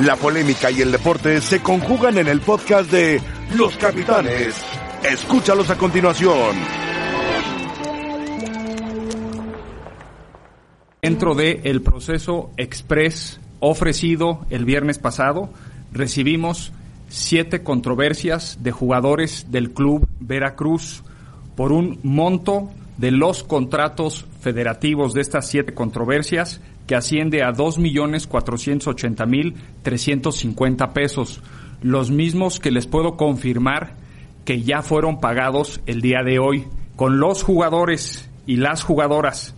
La polémica y el deporte se conjugan en el podcast de Los Capitanes. Escúchalos a continuación. Dentro del el proceso express ofrecido el viernes pasado, recibimos siete controversias de jugadores del club Veracruz por un monto de los contratos federativos de estas siete controversias que asciende a dos millones cuatrocientos ochenta mil trescientos cincuenta pesos, los mismos que les puedo confirmar que ya fueron pagados el día de hoy con los jugadores y las jugadoras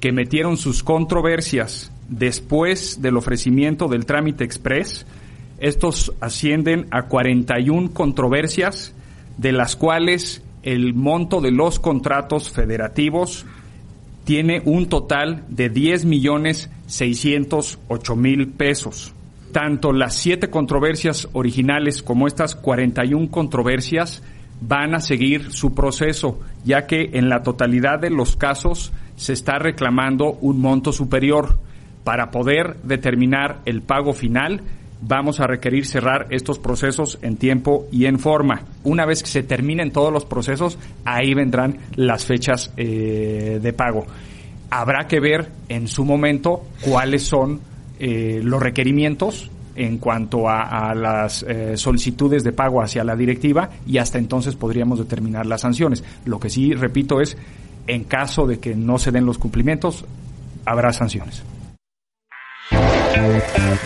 que metieron sus controversias después del ofrecimiento del trámite express, estos ascienden a 41 controversias, de las cuales el monto de los contratos federativos tiene un total de 10 millones 608 mil pesos. Tanto las siete controversias originales como estas 41 controversias van a seguir su proceso, ya que en la totalidad de los casos se está reclamando un monto superior. Para poder determinar el pago final, vamos a requerir cerrar estos procesos en tiempo y en forma. Una vez que se terminen todos los procesos, ahí vendrán las fechas eh, de pago. Habrá que ver en su momento cuáles son eh, los requerimientos en cuanto a, las eh, solicitudes de pago hacia la directiva y hasta entonces podríamos determinar las sanciones. Lo que sí, repito, es en caso de que no se den los cumplimientos, habrá sanciones.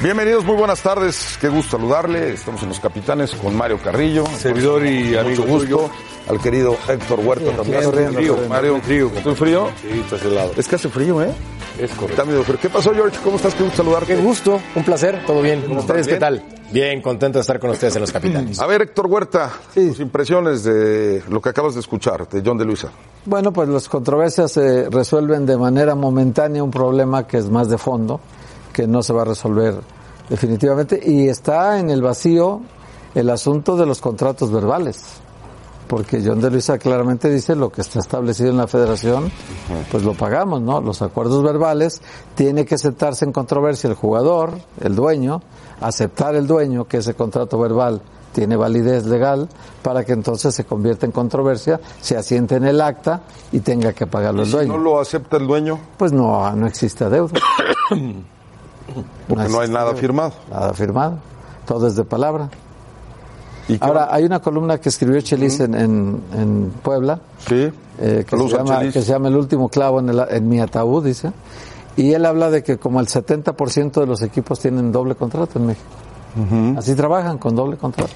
Bienvenidos, muy buenas tardes. Qué gusto saludarle. Estamos en Los Capitanes con Mario Carrillo. Servidor y amigo Mucho gusto. tuyo. Al querido Héctor Huerta también. frío, Mario, frío. ¿Tú frío? Sí, estás helado. Es que hace frío, ¿eh? Es correcto. Está medio frío. ¿Qué pasó, George? ¿Cómo estás? Qué gusto saludarte. Qué gusto, un placer, todo bien. ¿Cómo ¿Ustedes qué tal? Bien, contento de estar con ustedes en Los Capitanes. A ver, Héctor Huerta, tus impresiones de lo que acabas de escuchar de John de Luisa. Bueno, pues las controversias se resuelven de manera momentánea un problema que es más de fondo, que no se va a resolver definitivamente, y está en el vacío el asunto de los contratos verbales, porque John de Luisa claramente dice lo que está establecido en la federación, pues lo pagamos, ¿no? Los acuerdos verbales, tiene que aceptarse en controversia el jugador, el dueño, aceptar el dueño que ese contrato verbal tiene validez legal para que entonces se convierta en controversia, se asiente en el acta y tenga que pagarlo el Si dueño. no lo acepta el dueño, Pues no, no existe adeudo. porque no hay nada firmado. Nada firmado. Todo es de palabra. ¿Y Ahora, hay una columna que escribió Chelis en, en, en Puebla, sí. eh, que, se llama, que se llama El último clavo en, el- en mi ataúd, dice. Y él habla de que como el 70% de los equipos tienen doble contrato en México. Así trabajan con doble contrato.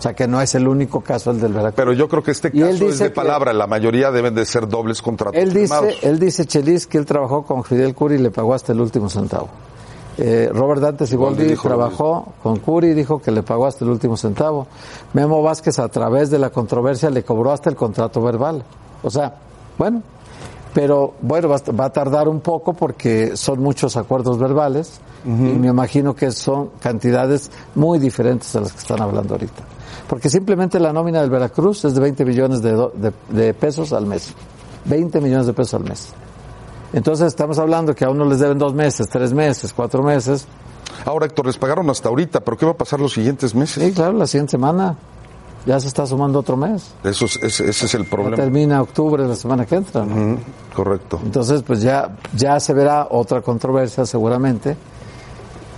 O sea que no es el único caso el del Veracruz. Pero yo creo que este caso es de palabra. La mayoría deben de ser dobles contratos Él dice, firmados. él dice, Chelis, que él trabajó con Fidel Curi y le pagó hasta el último centavo. Eh, Robert Dante Siboldi trabajó con Curi y dijo que le pagó hasta el último centavo. Memo Vázquez, a través de la controversia, le cobró hasta el contrato verbal. O sea, bueno, pero bueno, va a tardar un poco porque son muchos acuerdos verbales y me imagino que son cantidades muy diferentes a las que están hablando ahorita. Porque simplemente la nómina del Veracruz es de 20 millones de, do- de- de pesos al mes. 20 millones de pesos al mes. Entonces estamos hablando que a uno les deben dos meses, tres meses, cuatro meses. Ahora, Héctor, les pagaron hasta ahorita, pero ¿qué va a pasar los siguientes meses? Sí, claro, la siguiente semana ya se está sumando otro mes. Eso es- ese, ese es el Ya problema. termina octubre la semana que entra. ¿no? Correcto. Entonces, pues ya, ya se verá otra controversia seguramente.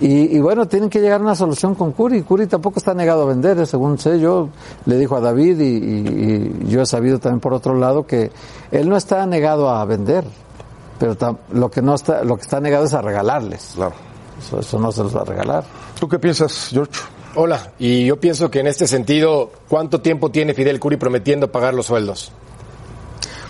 Y, y bueno, tienen que llegar a una solución con Curi. Curi tampoco está negado a vender, eh, según sé yo. Le dijo a David y, y- y yo he sabido también por otro lado que él no está negado a vender, pero tam- lo que no está, lo que está negado es a regalarles. Claro. Eso, eso no se los va a regalar. ¿Tú qué piensas, George? Hola, y yo pienso que en este sentido, ¿cuánto tiempo tiene Fidel Curi prometiendo pagar los sueldos?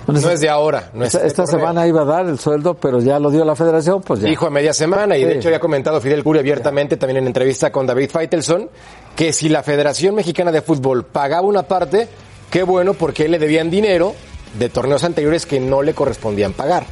Bueno, No es de ahora, no es esta, semana iba a dar el sueldo, pero ya lo dio la federación, pues ya. Dijo a media semana, y de hecho había comentado Fidel Curi abiertamente también en entrevista con David Feitelson, que si la Federación Mexicana de Fútbol pagaba una parte, qué bueno porque le debían dinero de torneos anteriores que no le correspondían pagar.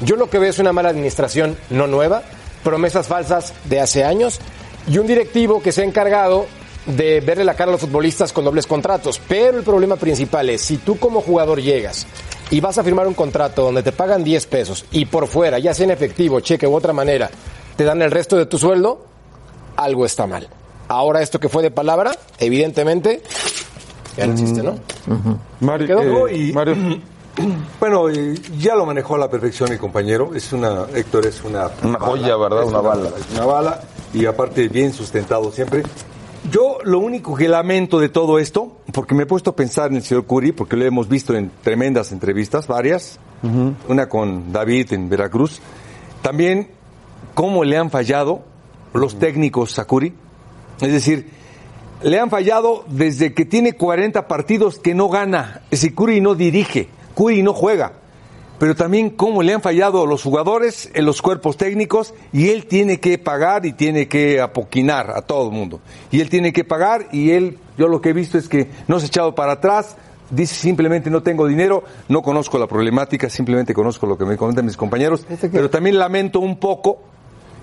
Yo lo que veo es una mala administración no nueva, promesas falsas de hace años y un directivo que se ha encargado de verle la cara a los futbolistas con dobles contratos. Pero el problema principal es, si tú como jugador llegas y vas a firmar un contrato donde te pagan 10 pesos y por fuera, ya sea en efectivo, cheque u otra manera, te dan el resto de tu sueldo, algo está mal. Ahora esto que fue de palabra, evidentemente, ya no existe, ¿no? Mario, Quedó- eh, y- Mario, Bueno, y ya lo manejó a la perfección el compañero. Es una, Héctor es una. Una joya, ¿verdad? Es Una bala. es Una bala y aparte bien sustentado siempre. Yo lo único que lamento de todo esto, porque me he puesto a pensar en el señor Curi, porque lo hemos visto en tremendas entrevistas, varias, una con David en Veracruz, también cómo le han fallado los técnicos a Curi. Es decir, le han fallado desde que tiene 40 partidos que no gana. Es decir, Curi no dirige, Curi no juega. Pero también cómo le han fallado los jugadores en los cuerpos técnicos y él tiene que pagar y tiene que apoquinar a todo el mundo. Y él tiene que pagar y él, yo lo que he visto es que no se ha echado para atrás, dice simplemente no tengo dinero, no conozco la problemática, simplemente conozco lo que me comentan mis compañeros, pero también lamento un poco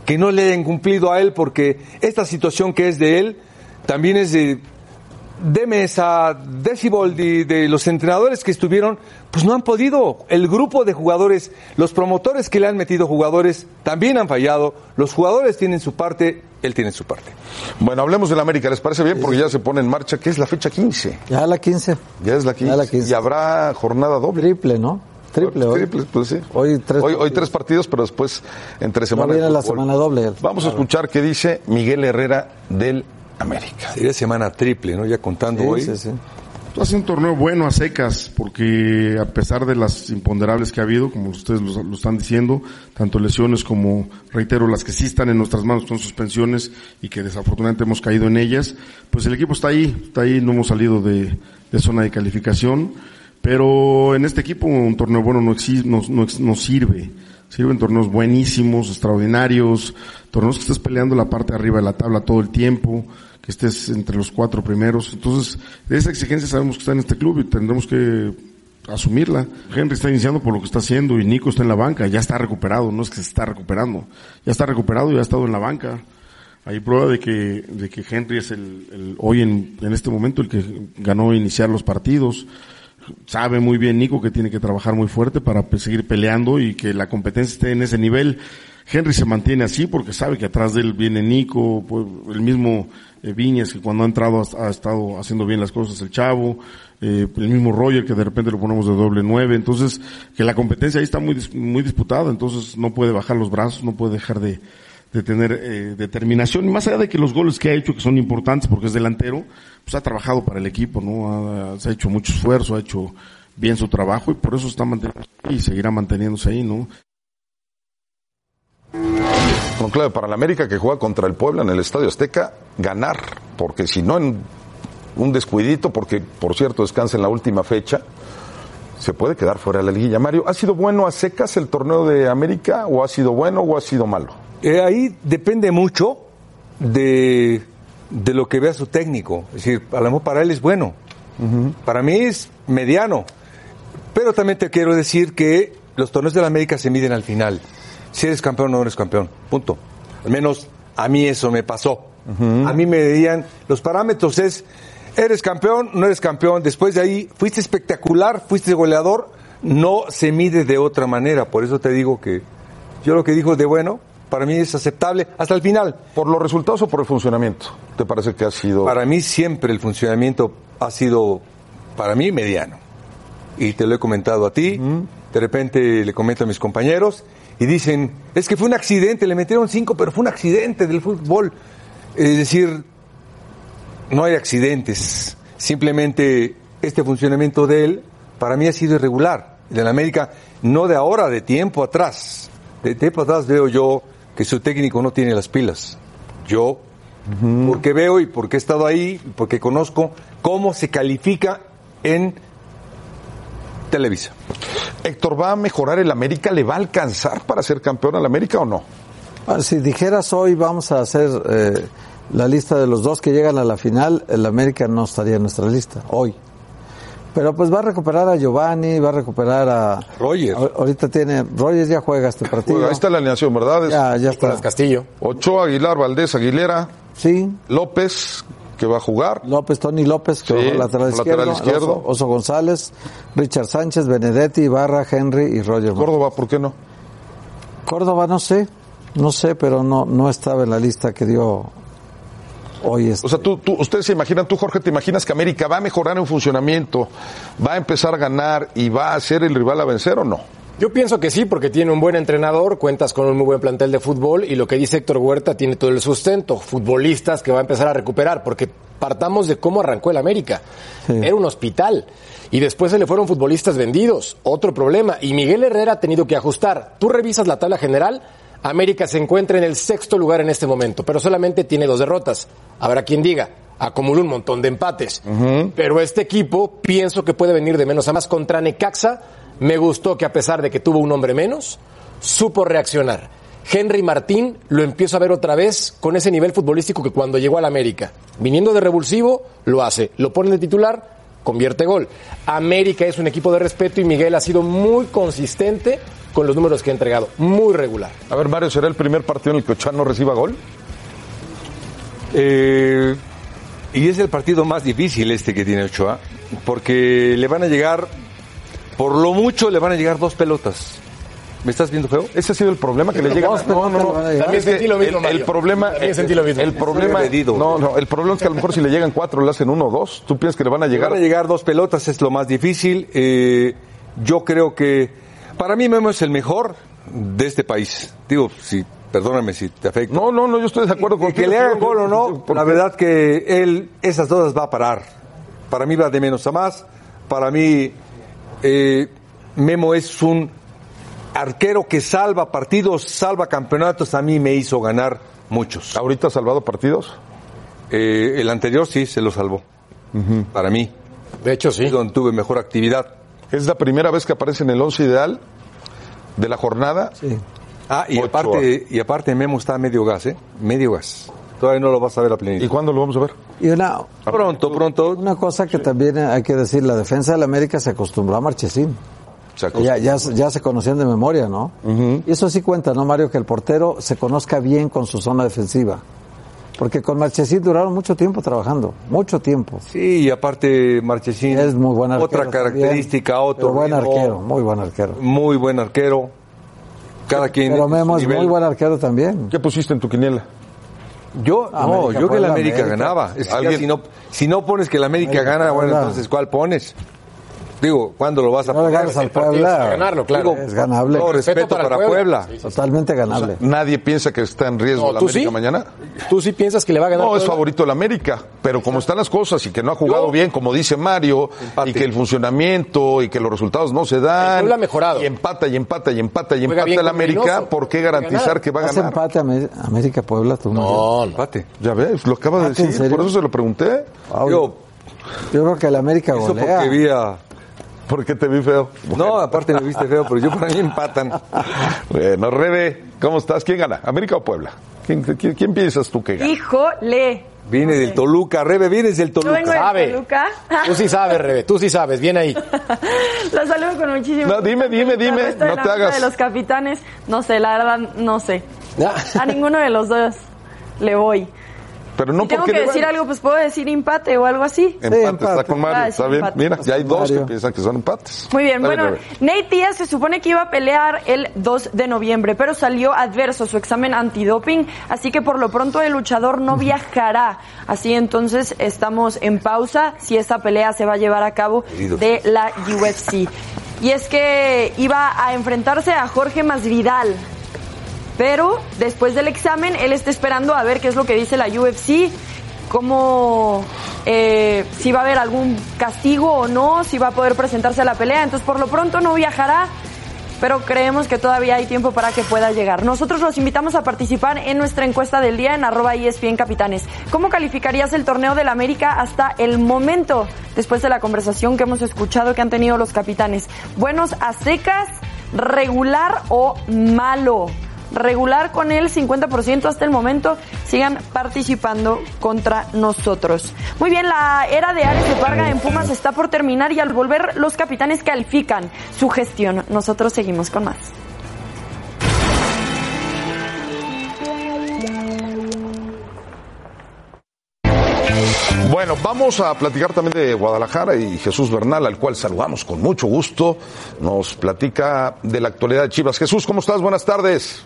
que no le hayan cumplido a él porque esta situación que es de él también es de, de Mesa, de Siboldi, de los entrenadores que estuvieron, pues no han podido. El grupo de jugadores, los promotores que le han metido jugadores también han fallado. Los jugadores tienen su parte, él tiene su parte. Bueno, hablemos del América, ¿les parece bien? Porque ya se pone en marcha, que es la fecha 15. Ya la 15. Ya es la 15. Ya la 15. Y habrá jornada doble. Triple, ¿no? Triple hoy. Triple, pues sí. Hoy tres hoy, tres partidos, pero después entre semana. viene de la semana doble. Vamos a escuchar qué dice Miguel Herrera del América. Sería semana triple, ¿no? Ya contando hoy. Sí, sí, sí. Ha sido un torneo bueno a secas, porque a pesar de las imponderables que ha habido, como ustedes lo, lo están diciendo, tanto lesiones como, reitero, las que sí están en nuestras manos son suspensiones y que desafortunadamente hemos caído en ellas, pues el equipo está ahí, está ahí, no hemos salido de, de zona de calificación, pero en este equipo un torneo bueno no, exi- no, no, no sirve. Sirven torneos buenísimos, extraordinarios, torneos que estés peleando la parte de arriba de la tabla todo el tiempo, que estés entre los cuatro primeros. Entonces, de esa exigencia sabemos que está en este club y tendremos que asumirla. Henry está iniciando por lo que está haciendo y Nico está en la banca, ya está recuperado, no es que se está recuperando, ya está recuperado y ha estado en la banca. Hay prueba de que, de que Henry es el, el- hoy en, en este momento el que ganó iniciar los partidos. Sabe muy bien Nico que tiene que trabajar muy fuerte para seguir peleando y que la competencia esté en ese nivel. Henry se mantiene así porque sabe que atrás de él viene Nico, pues, el mismo eh, Viñas que cuando ha entrado ha, estado haciendo bien las cosas el chavo, eh, el mismo Roger que de repente lo ponemos de doble nueve, entonces que la competencia ahí está muy muy disputada, entonces no puede bajar los brazos, no puede dejar de, de tener eh, determinación y más allá de que los goles que ha hecho que son importantes porque es delantero, pues ha trabajado para el equipo, no, ha, ha hecho mucho esfuerzo, ha hecho bien su trabajo y por eso está manteniendo y seguirá manteniéndose ahí, ¿no? Con clave para la América que juega contra el Puebla en el Estadio Azteca, ganar, porque si no en un descuidito, porque por cierto descansa en la última fecha, se puede quedar fuera de la liguilla. Mario, ¿ha sido bueno a secas el torneo de América o ha sido bueno o ha sido malo? Eh, ahí depende mucho de, de lo que vea su técnico. Es decir, a lo mejor para él es bueno. Para mí es mediano. Pero también te quiero decir que los torneos de la América se miden al final. Si eres campeón o no eres campeón. Punto. Al menos a mí eso me pasó. A mí me decían, los parámetros es, eres campeón, no eres campeón. Después de ahí, fuiste espectacular, fuiste goleador. No se mide de otra manera. Por eso te digo que yo lo que dijo de bueno, para mí es aceptable hasta el final. ¿Por los resultados o por el funcionamiento? ¿Te parece que ha sido... Para mí siempre el funcionamiento ha sido, para mí, mediano. Y te lo he comentado a ti, de repente le comento a mis compañeros y dicen, es que fue un accidente, le metieron cinco, pero fue un accidente del fútbol. Es decir, no hay accidentes, simplemente este funcionamiento de él, para mí ha sido irregular. El de la América, no de ahora, de tiempo atrás. De tiempo atrás veo yo que su técnico no tiene las pilas. Yo porque veo y porque he estado ahí, y porque conozco cómo se califica en Televisa. Héctor, ¿va a mejorar el América? ¿Le va a alcanzar para ser campeón al América o no? Bueno, si dijeras hoy vamos a hacer eh, la lista de los dos que llegan a la final, el América no estaría en nuestra lista, hoy. Pero pues va a recuperar a Giovanni, va a recuperar a... Roger. a- ahorita tiene... Roger ya juega este partido. Juega, ahí está la alineación, ¿verdad? Es Ya, está. Castillo. Ochoa, Aguilar, Valdés, Aguilera, Sí, López, que va a jugar. López, Tony López, que Sí, va lateral, lateral izquierdo, izquierdo. Oso, Oso González, Richard Sánchez, Benedetti, Ibarra, Henry y Roger. Córdoba, ¿por qué no? Córdoba, no sé. No sé, pero no, no estaba en la lista que dio hoy. Este. O sea, tú, tú, ustedes se imaginan, tú Jorge, te imaginas que América va a mejorar en funcionamiento, va a empezar a ganar y va a ser el rival a vencer o no? Yo pienso que sí, porque tiene un buen entrenador, cuentas con un muy buen plantel de fútbol y lo que dice Héctor Huerta tiene todo el sustento. Futbolistas que va a empezar a recuperar, porque partamos de cómo arrancó el América. Era un hospital. Y después se le fueron futbolistas vendidos. Otro problema. Y Miguel Herrera ha tenido que ajustar. Tú revisas la tabla general. América se encuentra en el sexto lugar en este momento, pero solamente tiene dos derrotas. Habrá quien diga, acumula un montón de empates. Pero este equipo pienso que puede venir de menos a más contra Necaxa. Me gustó que a pesar de que tuvo un hombre menos, supo reaccionar. Henry Martín lo empiezo a ver otra vez con ese nivel futbolístico que cuando llegó al América, viniendo de revulsivo, lo hace. Lo pone de titular, convierte gol. América es un equipo de respeto y Miguel ha sido muy consistente con los números que ha entregado. Muy regular. A ver, Mario, ¿será el primer partido en el que Ochoa no reciba gol? Eh, y es el partido más difícil este que tiene Ochoa, porque le van a llegar, por lo mucho le van a llegar dos pelotas. ¿Me estás viendo feo? Ese ha sido el problema que le llega. Dos No, no, no. También sentí lo mismo, El, problema, También sentí lo mismo. el problema, no, no, el problema es que a lo mejor si le llegan cuatro, le hacen uno o dos. ¿Tú piensas que le van a Le llegar? van a llegar dos pelotas, es lo más difícil. Eh, yo creo que, para mí Memo es el mejor de este país. Digo, si, perdóname si te afecta. No, no, no, yo estoy de acuerdo con que le hagan gol o no, la verdad que él esas dudas va a parar. Para mí va de menos a más. Para mí eh, Memo es un arquero que salva partidos, salva campeonatos. A mí me hizo ganar muchos. ¿Ahorita ha salvado partidos? Eh, el anterior sí se lo salvó. Para mí. De hecho, sí. Es donde tuve mejor actividad. Es la primera vez que aparece en el once ideal de la jornada. Sí. Ah, y Ochoa. aparte, y aparte Memo está a medio gas, ¿eh? Medio gas. Todavía no lo vas a ver a ¿Y plenitud. cuándo lo vamos a ver? Y una, Pronto, pronto. una cosa que también hay que decir, la defensa del América se acostumbró a Marchesín. Se. Ya, ya, ya se conocían de memoria, ¿no? Y eso sí cuenta, ¿no, Mario? Que el portero se conozca bien con su zona defensiva. Porque con Marchesín duraron mucho tiempo trabajando, mucho tiempo. Sí, y aparte Marchesín. Es muy buen arquero. Otra característica, también, otro. pero buen arquero, muy buen arquero. Muy buen arquero. Cada quien. Pero Memo es muy buen arquero también. ¿Qué pusiste en tu quiniela? Yo, América, no, yo que la América, América. ganaba. Si no, si no pones que la América, América, gana, bueno, entonces ¿cuál pones? Digo, ¿cuándo lo vas a No poner? ganas al Puebla. es para ganarlo, claro. Es ganable. No, respeto, Respeto para, para Puebla. Puebla. Totalmente ganable. Nadie piensa que está en riesgo No, la ¿tú América sí? mañana. ¿Tú sí piensas que le va a ganar? No, es favorito el América, pero como están las cosas y que no ha jugado Yo- bien, como dice Mario, Empate. y que el funcionamiento y que los resultados no se dan. El Puebla ha mejorado. Y empata y empata y empata y Juega empata el América, Reynoso. ¿por qué garantizar que va a ¿Hace ganar? empate Amé- América Puebla? Tú? No, no. Empate. Ya ves, lo acaba de Ah, ¿en decir, por eso se lo pregunté. Yo, Yo creo que el América eso golea. porque vi a... ¿Por qué te vi feo? No, aparte me viste feo, pero yo para mí empatan. Bueno, Rebe, ¿cómo estás? ¿Quién gana? ¿América o Puebla? ¿Quién, quién, quién piensas tú que gana? Híjole. Viene del Toluca, Rebe, vienes del Yo vengo Toluca. de Sabe. Toluca. Tú sí sabes, Rebe, tú sí sabes, bien ahí. Los saludo con muchísimo No, dime, dime, dime, no te hagas. de los capitanes, no sé, la verdad, no sé. A ninguno de los dos le voy. Pero no si tengo porque que decir algo, pues puedo decir empate o algo así. Empate, empate. está con Mario, Ah, sí, está bien. empate. Mira, ya hay dos Mario. que piensan que son empates. Muy bien, Dale, bueno. Nate Díaz se supone que iba a pelear el 2 de noviembre, pero salió adverso su examen antidoping, así que por lo pronto el luchador no viajará. Así entonces estamos en pausa si esta pelea se va a llevar a cabo de la UFC. Y es que iba a enfrentarse a Jorge Masvidal. Pero después del examen, él está esperando a ver qué es lo que dice la UFC, cómo, eh, si va a haber algún castigo o no, si va a poder presentarse a la pelea. Entonces, por lo pronto no viajará, pero creemos que todavía hay tiempo para que pueda llegar. Nosotros los invitamos a participar en nuestra encuesta del día en arroba ESPN Capitanes. ¿Cómo calificarías el torneo del América hasta el momento, después de la conversación que hemos escuchado que han tenido los capitanes? ¿Buenos a secas, regular o malo? Regular con el 50% hasta el momento. Sigan participando contra nosotros. Muy bien, la era de Ares de Parga en Pumas está por terminar y al volver los capitanes califican su gestión. Nosotros seguimos con más. Bueno, vamos a platicar también de Guadalajara y Jesús Bernal, al cual saludamos con mucho gusto. Nos platica de la actualidad de Chivas. Jesús, ¿cómo estás? Buenas tardes.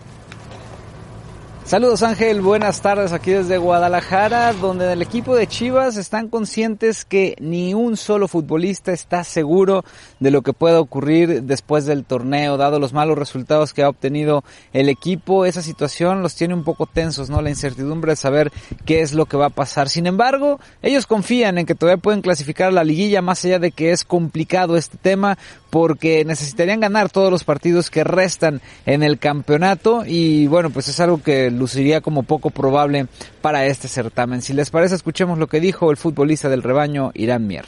Saludos Ángel, buenas tardes aquí desde Guadalajara, donde el equipo de Chivas están conscientes que ni un solo futbolista está seguro de lo que pueda ocurrir después del torneo, dado los malos resultados que ha obtenido el equipo. Esa situación los tiene un poco tensos, ¿no? La incertidumbre de saber qué es lo que va a pasar. Sin embargo, ellos confían en que todavía pueden clasificar a la liguilla, más allá de que es complicado este tema, porque necesitarían ganar todos los partidos que restan en el campeonato y bueno, pues es algo que luciría como poco probable para este certamen. Si les parece, escuchemos lo que dijo el futbolista del rebaño, Irán Mier.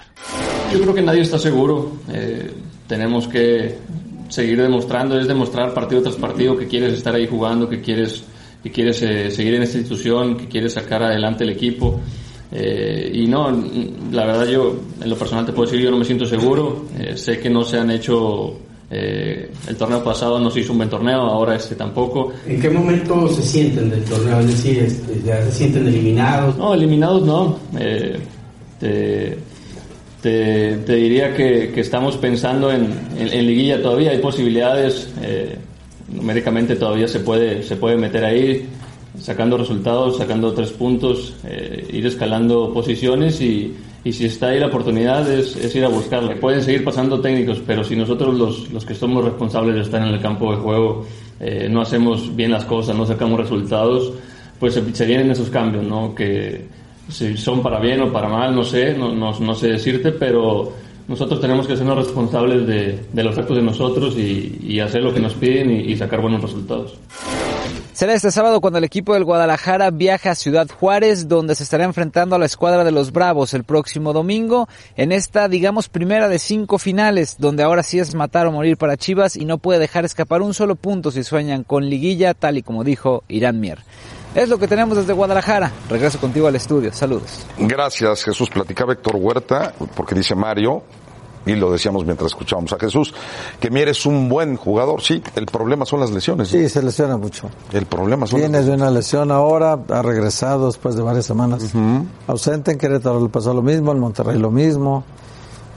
Yo creo que nadie está seguro. Eh, tenemos que seguir demostrando, es demostrar partido tras partido que quieres estar ahí jugando, que quieres, que quieres eh, seguir en esta institución, que quieres sacar adelante el equipo. Eh, y no, la verdad yo, en lo personal te puedo decir, yo no me siento seguro. sé que no se han hecho eh, el torneo pasado no se hizo un buen torneo, ahora este tampoco. ¿En qué momento se sienten del torneo? Es decir, este, ¿ya se sienten eliminados? No, eliminados no. Eh, te, te, diría que, que, estamos pensando en, en, liguilla todavía, hay posibilidades. Eh, numéricamente todavía se puede, se puede meter ahí, sacando resultados, sacando tres puntos, eh, ir escalando posiciones y y si está ahí la oportunidad es, ir a buscarla. Pueden seguir pasando técnicos, pero si nosotros los, los que somos responsables de estar en el campo de juego eh, no hacemos bien las cosas, no sacamos resultados, pues se, se vienen esos cambios, ¿no? Que si son para bien o para mal, no sé, no, no, sé decirte, pero nosotros tenemos que sernos responsables de, de los actos de nosotros y, y, hacer lo que nos piden y sacar buenos resultados. Será este sábado cuando el equipo del Guadalajara viaja a Ciudad Juárez, donde se estará enfrentando a la escuadra de los Bravos el próximo domingo, en esta, digamos, primera de cinco finales, donde ahora sí es matar o morir para Chivas y no puede dejar escapar un solo punto si sueñan con liguilla, tal y como dijo Irán Mier. Es lo que tenemos desde Guadalajara. Regreso contigo al estudio. Saludos. Gracias, Jesús. Platicaba Héctor Huerta, porque dice Mario, y lo decíamos mientras escuchábamos a Jesús, que Mier es un buen jugador, sí, el problema son las lesiones. Sí, se lesiona mucho. El problema son Viene de una lesión ahora, ha regresado después de varias semanas. Ausente en Querétaro le pasó lo mismo, en Monterrey lo mismo.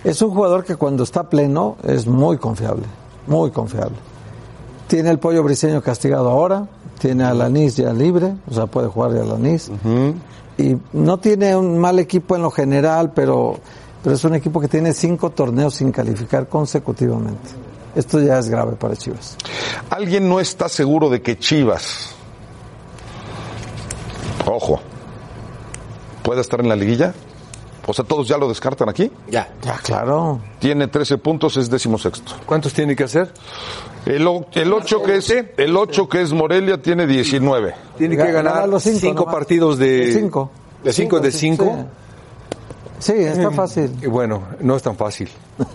Es un jugador que cuando está pleno es muy confiable, muy confiable. Tiene el pollo briseño castigado ahora, tiene a Lanís ya libre, o sea, puede jugar ya Lanís. Y no tiene un mal equipo en lo general, pero pero es un equipo que tiene cinco torneos sin calificar consecutivamente. Esto ya es grave para Chivas. ¿Alguien no está seguro de que Chivas, ojo, pueda estar en la liguilla? O sea, todos ya lo descartan aquí. Ya. Ya, claro. Tiene 13 puntos, es décimo sexto. ¿Cuántos tiene que hacer? El, el 8 que es el 8 que es Morelia tiene 19. Tiene que ganar, los cinco, partidos de de cinco. De cinco de cinco. Sí, está em, fácil. Y bueno, no es tan fácil.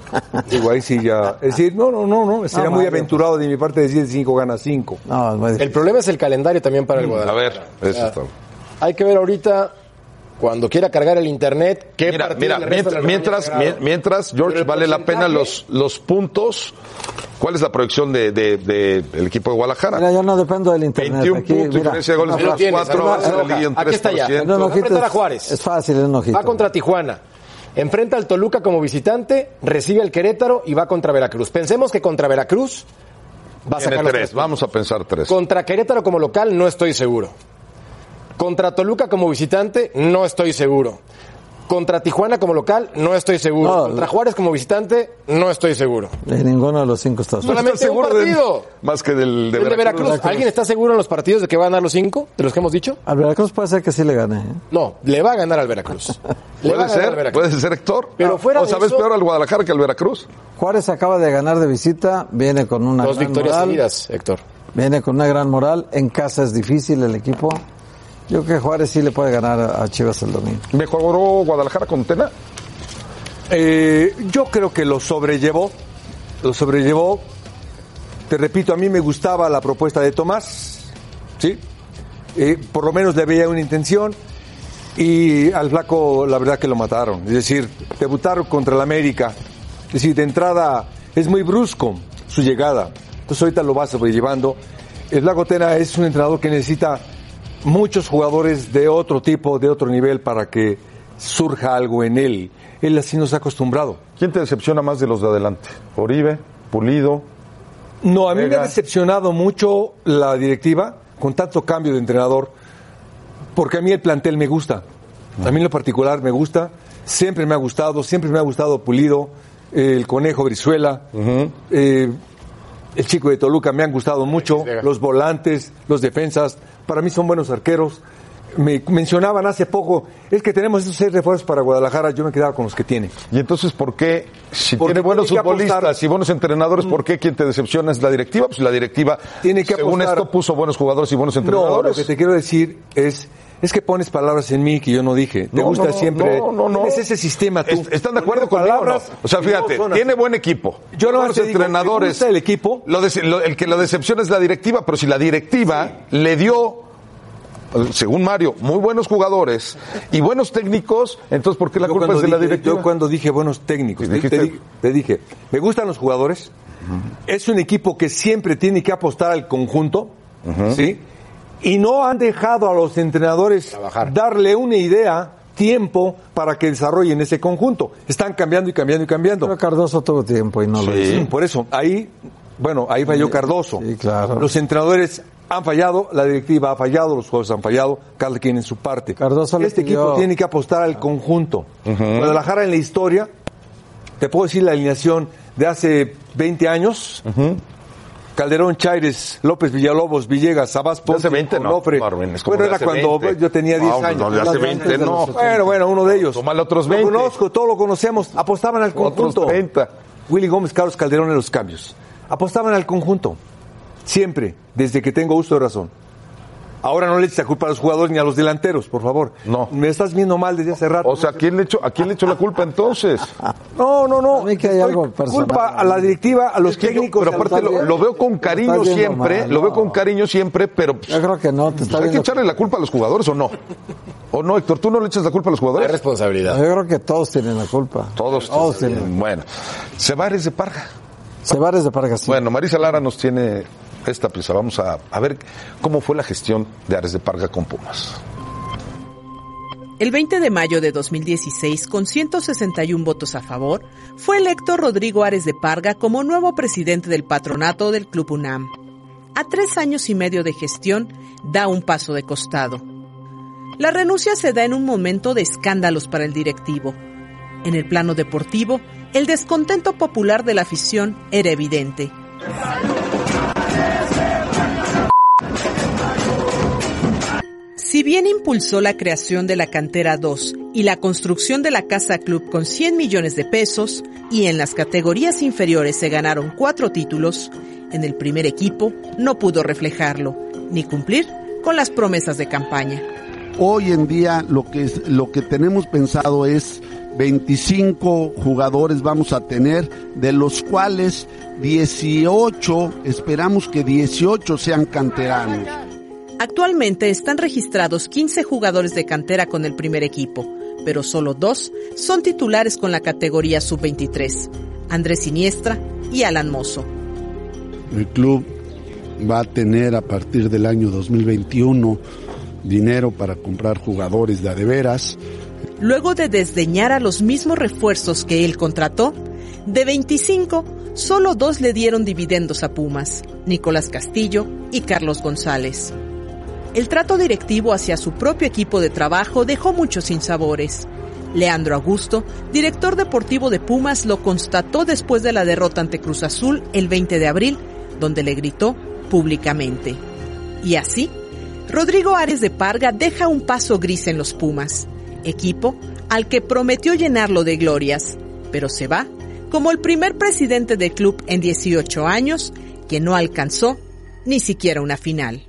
Igual sí ya. Es decir, no, no, no, no. Sería muy aventurado de mi parte decir 5 gana 5. No, el problema es el calendario también para el Guadalajara. A ver, eso está. Hay que ver ahorita cuando quiera cargar el internet, qué mira, mira mientras, mientras, George, vale la pena los, los puntos. ¿Cuál es la proyección de, de, de, el equipo de Guadalajara? Mira, yo no dependo del internet. 21 aquí, puntos, diferencia de goles no, las 4, va a Aquí está ya. No, a Juárez. Es fácil, es Va contra Tijuana. Enfrenta al Toluca como visitante, recibe al Querétaro y va contra Veracruz. Pensemos que contra Veracruz va a sacar tres. tres. Vamos a pensar tres. Contra Querétaro como local no estoy seguro. Contra Toluca como visitante, no estoy seguro. Contra Tijuana como local, no estoy seguro. Contra Juárez como visitante, no estoy seguro. De ninguno de los cinco está Solamente seguro un partido. más que del de, Veracruz. ¿Alguien está seguro en los partidos de que va a ganar los cinco de los que hemos dicho? Al Veracruz puede ser que sí le gane. ¿eh? No, le va a ganar al Veracruz. puede ser, puede ser Héctor. Pero fuera ¿O sabes peor al Guadalajara que al Veracruz? Juárez acaba de ganar de visita, viene con una Dos victorias seguidas, Héctor. Viene con una gran moral. En casa es difícil el equipo. Yo creo que Juárez sí le puede ganar a Chivas el domingo. ¿Mejoró Guadalajara con Tena? Eh, yo creo que lo sobrellevó. Lo sobrellevó. Te repito, a mí me gustaba la propuesta de Tomás. ¿Sí? Eh, por lo menos le veía una intención. Y al flaco, la verdad que lo mataron. Es decir, debutaron contra el América. Es decir, de entrada es muy brusco su llegada. Entonces ahorita lo va sobrellevando. El flaco Tena es un entrenador que necesita muchos jugadores de otro tipo, de otro nivel para que surja algo en él. Él así nos ha acostumbrado. ¿Quién te decepciona más de los de adelante? ¿Oribe? ¿Pulido? No, a mí me ha decepcionado mucho la directiva con tanto cambio de entrenador, porque a mí el plantel me gusta. A mí en lo particular me gusta, siempre me ha gustado, siempre me ha gustado Pulido, el Conejo Brizuela, eh, el chico de Toluca me han gustado mucho, los volantes, los defensas, para mí son buenos arqueros. Me mencionaban hace poco, es que tenemos esos seis refuerzos para Guadalajara, yo me quedaba con los que tiene. Y entonces, ¿por qué, si Porque tiene buenos tiene futbolistas apostar. y buenos entrenadores, ¿por qué quien te decepciona es la directiva? Pues la directiva, Tiene que según apostar. esto, puso buenos jugadores y buenos No, lo entrenadores. que te quiero decir es, es que pones palabras en mí que yo no dije. Te No, gusta no, siempre. no, no, no. Tienes ese sistema tú. Est- ¿Están de acuerdo no? palabras O sea, fíjate, no tiene buen equipo. Yo te digo, entrenadores. gusta el equipo. Lo de- lo- el que lo decepciona es la directiva, pero si la directiva le dio, según Mario, muy buenos jugadores y buenos técnicos, entonces ¿por qué la Yo culpa es de la dije- directiva? Yo cuando dije buenos técnicos, te, dijiste- te di- te dije, me gustan los jugadores, es un equipo que siempre tiene que apostar al conjunto, ¿sí? Y no han dejado a los entrenadores darle una idea, tiempo, para que desarrollen ese conjunto. Están cambiando y cambiando y cambiando. Pero Cardoso tuvo tiempo y no lo Sí, hizo. por eso, ahí, bueno, ahí falló Cardoso. Sí, claro. Los entrenadores han fallado, la directiva ha fallado, los jugadores han fallado, cada quien en su parte. Cardoso este pidió- equipo tiene que apostar al conjunto. Guadalajara en la historia, te puedo decir la alineación de hace 20 años. Calderón, Chaires, López, Villalobos, Villegas, hace Ponce, 20 no, Onofre. Marvin, es como Bueno, era cuando 20. yo tenía 10 No, años. no, de hace 20 no. Bueno, bueno, uno de ellos. Tómale otros Lo 20. conozco, todos lo conocemos. Apostaban al Otros conjunto. 30. Willy Gómez, Carlos Calderón en los cambios. Apostaban al conjunto. Siempre, desde que tengo uso de razón. Ahora no le eches la culpa a los jugadores ni a los delanteros, por favor. No. Me estás viendo mal desde hace rato. O sea, ¿a quién le echó, ¿a quién le echó la culpa entonces? no, no, no. A mí que hay Estoy algo personal. Culpa a la directiva, a los Es que yo- técnicos. pero a los- aparte lo, lo veo con cariño siempre, mal, lo veo con cariño siempre, pero pues, Yo creo que no, te está hay que echarle la culpa a los jugadores o no. ¿O no, Héctor? ¿Tú no le echas la culpa a los Hay jugadores? responsabilidad. Yo creo que todos tienen la culpa. Todos. Todos tienen. Bueno, Cebares de Parga. Cebares de Parga, sí. Bueno, Marisa Lara nos tiene esta pieza. Vamos a, a ver cómo fue la gestión de Ares de Parga con Pumas. El 20 de mayo de 2016, con 161 votos a favor, fue electo Rodrigo Ares de Parga como nuevo presidente del patronato del Club UNAM. A tres años y medio de gestión, da un paso de costado. La renuncia se da en un momento de escándalos para el directivo. En el plano deportivo, el descontento popular de la afición era evidente. Bien impulsó la creación de la Cantera 2 y la construcción de la Casa Club con 100 millones de pesos, y en las categorías inferiores se ganaron cuatro títulos, en el primer equipo no pudo reflejarlo, ni cumplir con las promesas de campaña. Hoy en día lo que, lo que tenemos pensado es 25 jugadores vamos a tener, de los cuales 18, esperamos que 18 sean canteranos. Actualmente están registrados 15 jugadores de cantera con el primer equipo, pero solo dos son titulares con la categoría sub-23, Andrés Siniestra y Alan Mozo. El club va a tener a partir del año 2021 dinero para comprar jugadores de a de veras. Luego de desdeñar a los mismos refuerzos que él contrató, de 25, solo dos le dieron dividendos a Pumas, Nicolás Castillo y Carlos González. El trato directivo hacia su propio equipo de trabajo dejó muchos sinsabores. Leandro Augusto, director deportivo de Pumas, lo constató después de la derrota ante Cruz Azul el 20 de abril, donde le gritó públicamente. Y así, Rodrigo Ares de Parga deja un paso gris en los Pumas, equipo al que prometió llenarlo de glorias, pero se va como el primer presidente del club en 18 años que no alcanzó ni siquiera una final.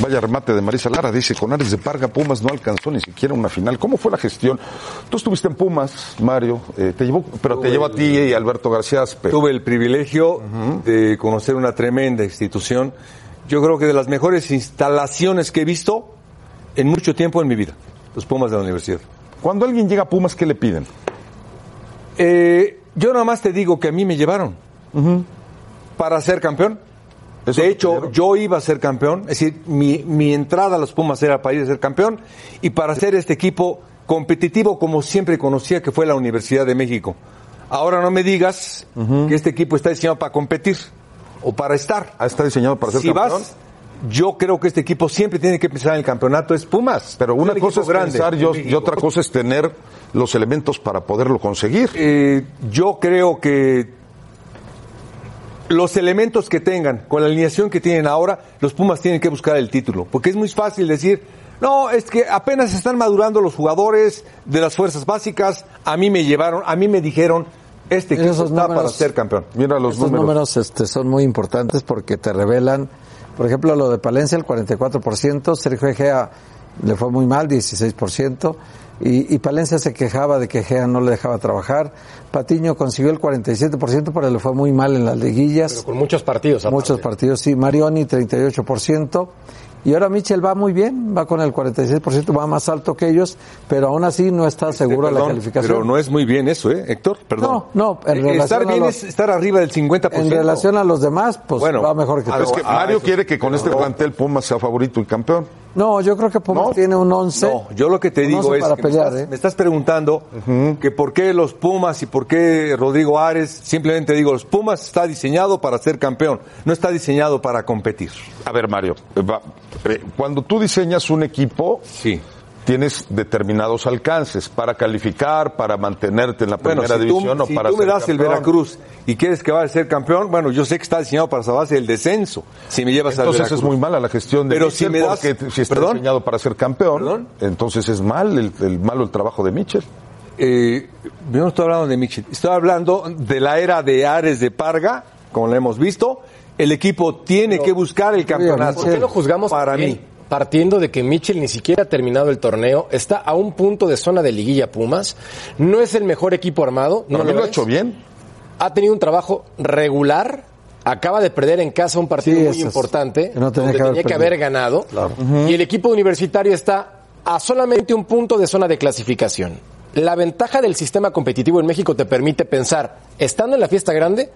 Vaya remate de Marisa Lara, dice, con Ares de Parga Pumas no alcanzó ni siquiera una final. ¿Cómo fue la gestión? Tú estuviste en Pumas, Mario, eh, te llevó, pero te llevó a ti y Alberto García Aspe. Tuve el privilegio de conocer una tremenda institución. Yo creo que de las mejores instalaciones que he visto en mucho tiempo en mi vida. Los Pumas de la universidad. Cuando alguien llega a Pumas, ¿qué le piden? Eh, yo nada más te digo que a mí me llevaron para ser campeón. ¿Eso de hecho, yo iba a ser campeón. Es decir, mi, mi entrada a los Pumas era para ir a ser campeón y para hacer este equipo competitivo como siempre conocía que fue la Universidad de México. Ahora no me digas que este equipo está diseñado para competir o para estar. Ah, está diseñado para ser si campeón. vas, yo creo que este equipo siempre tiene que pensar en el campeonato, es Pumas. Pero una cosa es pensar y, y otra cosa es tener los elementos para poderlo conseguir. Eh, yo creo que los elementos que tengan, con la alineación que tienen ahora, los Pumas tienen que buscar el título. Porque es muy fácil decir, no, es que apenas están madurando los jugadores de las fuerzas básicas. A mí me llevaron, a mí me dijeron, este equipo Esos está números- para ser campeón. Mira los Estos números. números este, son muy importantes porque te revelan, por ejemplo, lo de Palencia, el 44%, Sergio Egea le fue muy mal, 16%, y, y Palencia se quejaba de que Egea no le dejaba trabajar. Patiño consiguió el 47%, pero le fue muy mal en las liguillas. Pero con muchos partidos. aparte. Muchos partidos, sí. Marioni, 38%. Y ahora Michel va muy bien, va con el 46%, va más alto que ellos, pero aún así no está seguro de la calificación. Pero no es muy bien eso, ¿eh, Héctor? Perdón. No, no, en Eh, relación estar bien los- es estar arriba del 50%. En relación a los demás, pues Bueno, va mejor que a todos. Es que Ah, Mario eso quiere que con este plantel Pumas sea favorito y campeón. No, yo creo que Pumas tiene un 11. No, yo lo que te digo 11 es para que pelear, me, estás, ¿eh? me estás preguntando que por qué los Pumas y por qué Rodrigo Ares, simplemente digo, los Pumas está diseñado para ser campeón, no está diseñado para competir. A ver, Mario, va- eh, cuando tú diseñas un equipo, Sí. Tienes determinados alcances para calificar, para mantenerte en la Bueno, primera si tú, división o si para tú me ser das el. Veracruz y quieres que vaya a ser campeón, bueno, yo sé que está diseñado para salvarse del descenso. Si me llevas al Entonces Veracruz. es muy mala la gestión de Pero Mitchell si me das- porque si está ¿Perdón? diseñado para ser campeón, ¿Perdón? entonces es mal el, el malo el trabajo de Mitchell. Eh, yo no estoy hablando de Michel, estoy hablando de la era de Ares de Parga, como lo hemos visto. El equipo tiene que buscar el campeonato. ¿Por qué lo juzgamos para mí? Partiendo de que Mitchell ni siquiera ha terminado el torneo, está a un punto de zona de liguilla Pumas, no es el mejor equipo armado, no lo lo ha hecho bien. ha tenido un trabajo regular, acaba de perder en casa un partido Sí, muy importante, no tenía donde que haber tenía que haber ganado, y el equipo universitario está a solamente un punto de zona de clasificación. La ventaja del sistema competitivo en México te permite pensar, estando en la fiesta grande,